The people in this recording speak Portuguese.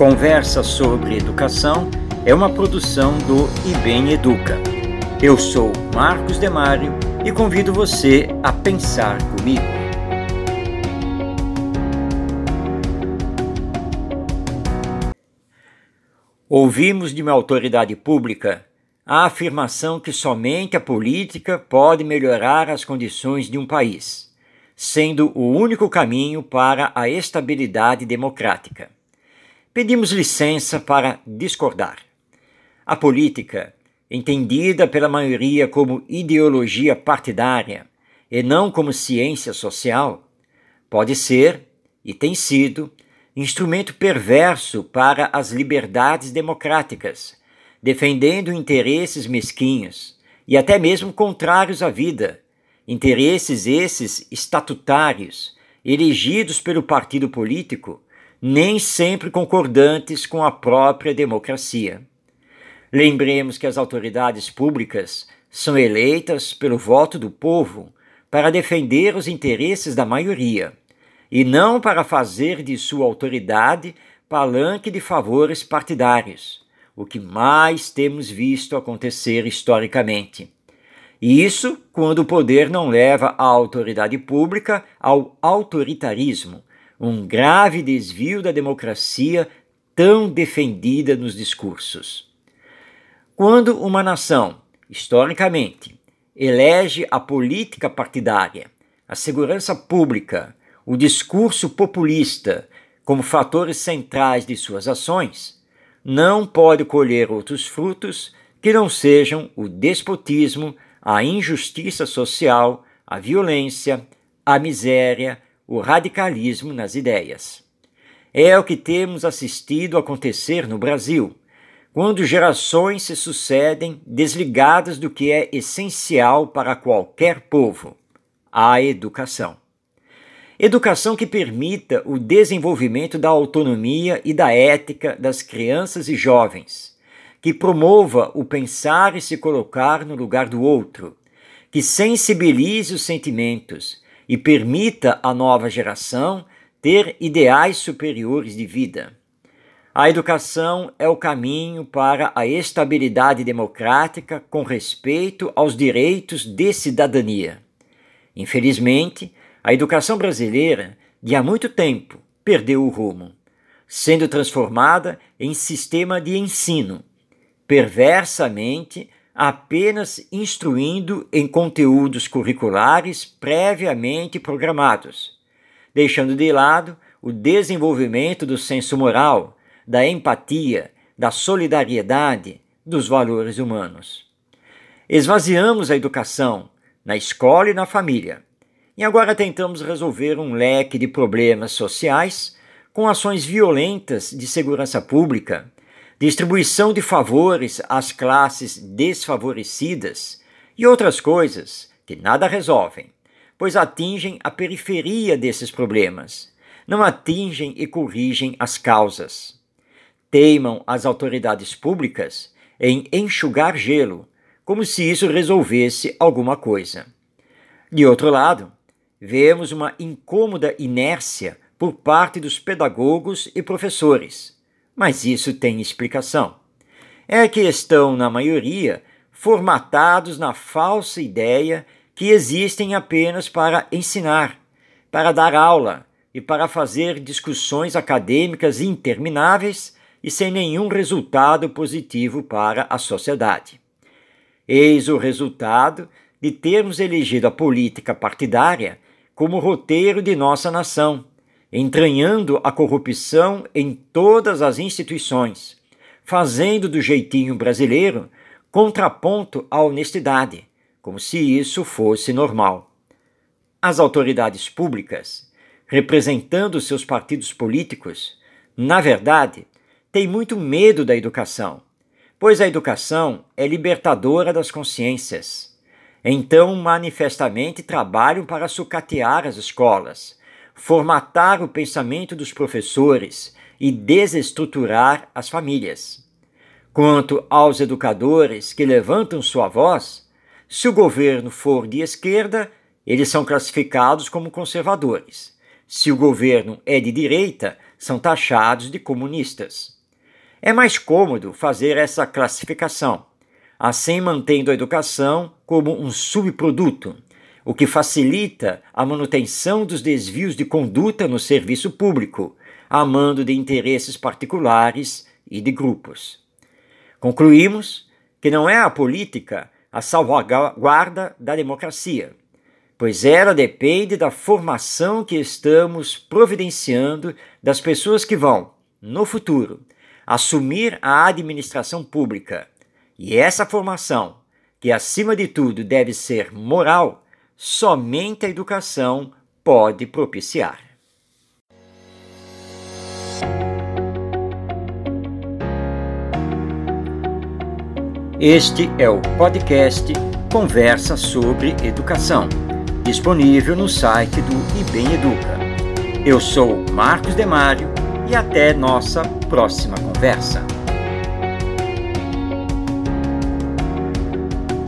Conversa sobre Educação é uma produção do IBEM Educa. Eu sou Marcos Demário e convido você a pensar comigo. Ouvimos de uma autoridade pública a afirmação que somente a política pode melhorar as condições de um país, sendo o único caminho para a estabilidade democrática pedimos licença para discordar. A política, entendida pela maioria como ideologia partidária e não como ciência social, pode ser, e tem sido, instrumento perverso para as liberdades democráticas, defendendo interesses mesquinhos e até mesmo contrários à vida, interesses esses estatutários, elegidos pelo partido político nem sempre concordantes com a própria democracia. Lembremos que as autoridades públicas são eleitas pelo voto do povo para defender os interesses da maioria e não para fazer de sua autoridade palanque de favores partidários, o que mais temos visto acontecer historicamente. Isso quando o poder não leva a autoridade pública ao autoritarismo, um grave desvio da democracia tão defendida nos discursos. Quando uma nação, historicamente, elege a política partidária, a segurança pública, o discurso populista como fatores centrais de suas ações, não pode colher outros frutos que não sejam o despotismo, a injustiça social, a violência, a miséria, o radicalismo nas ideias. É o que temos assistido acontecer no Brasil, quando gerações se sucedem desligadas do que é essencial para qualquer povo: a educação. Educação que permita o desenvolvimento da autonomia e da ética das crianças e jovens, que promova o pensar e se colocar no lugar do outro, que sensibilize os sentimentos e permita à nova geração ter ideais superiores de vida. A educação é o caminho para a estabilidade democrática com respeito aos direitos de cidadania. Infelizmente, a educação brasileira, de há muito tempo, perdeu o rumo, sendo transformada em sistema de ensino, perversamente apenas instruindo em conteúdos curriculares previamente programados, deixando de lado o desenvolvimento do senso moral, da empatia, da solidariedade, dos valores humanos. Esvaziamos a educação na escola e na família, e agora tentamos resolver um leque de problemas sociais com ações violentas de segurança pública distribuição de favores às classes desfavorecidas e outras coisas que nada resolvem, pois atingem a periferia desses problemas, não atingem e corrigem as causas. Teimam as autoridades públicas em enxugar gelo, como se isso resolvesse alguma coisa. De outro lado, vemos uma incômoda inércia por parte dos pedagogos e professores mas isso tem explicação. É que estão, na maioria, formatados na falsa ideia que existem apenas para ensinar, para dar aula e para fazer discussões acadêmicas intermináveis e sem nenhum resultado positivo para a sociedade. Eis o resultado de termos elegido a política partidária como roteiro de nossa nação entranhando a corrupção em todas as instituições, fazendo do jeitinho brasileiro contraponto à honestidade, como se isso fosse normal. As autoridades públicas, representando seus partidos políticos, na verdade, têm muito medo da educação, pois a educação é libertadora das consciências. Então, manifestamente, trabalham para sucatear as escolas formatar o pensamento dos professores e desestruturar as famílias. Quanto aos educadores que levantam sua voz, se o governo for de esquerda, eles são classificados como conservadores. se o governo é de direita, são taxados de comunistas. É mais cômodo fazer essa classificação, assim mantendo a educação como um subproduto, o que facilita a manutenção dos desvios de conduta no serviço público, a mando de interesses particulares e de grupos. Concluímos que não é a política a salvaguarda da democracia, pois ela depende da formação que estamos providenciando das pessoas que vão, no futuro, assumir a administração pública. E essa formação, que acima de tudo deve ser moral, somente a educação pode propiciar. Este é o podcast Conversa sobre Educação, disponível no site do IBEM Educa. Eu sou Marcos Demário e até nossa próxima conversa.